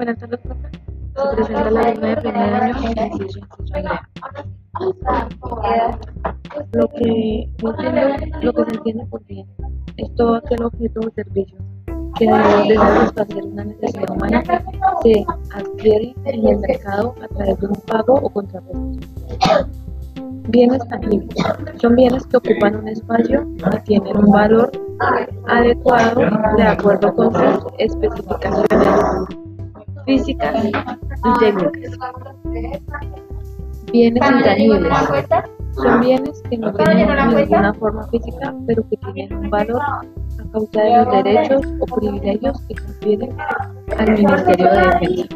Buenas tardes, profe. Se presenta la alumna de primer año. Lo que, no entiendo, lo que se entiende por bien es todo aquel objeto o servicio que además de satisfacer una necesidad humana se adquiere en el mercado a través de un pago o contraprestación. Bienes tangibles. Son bienes que ocupan un espacio y tienen un valor adecuado de acuerdo con sus especificaciones físicas y técnicas. Bienes intangibles. Son bienes que no tienen ninguna forma física, pero que tienen un valor a causa de los derechos o privilegios que confieren al Ministerio de Defensa.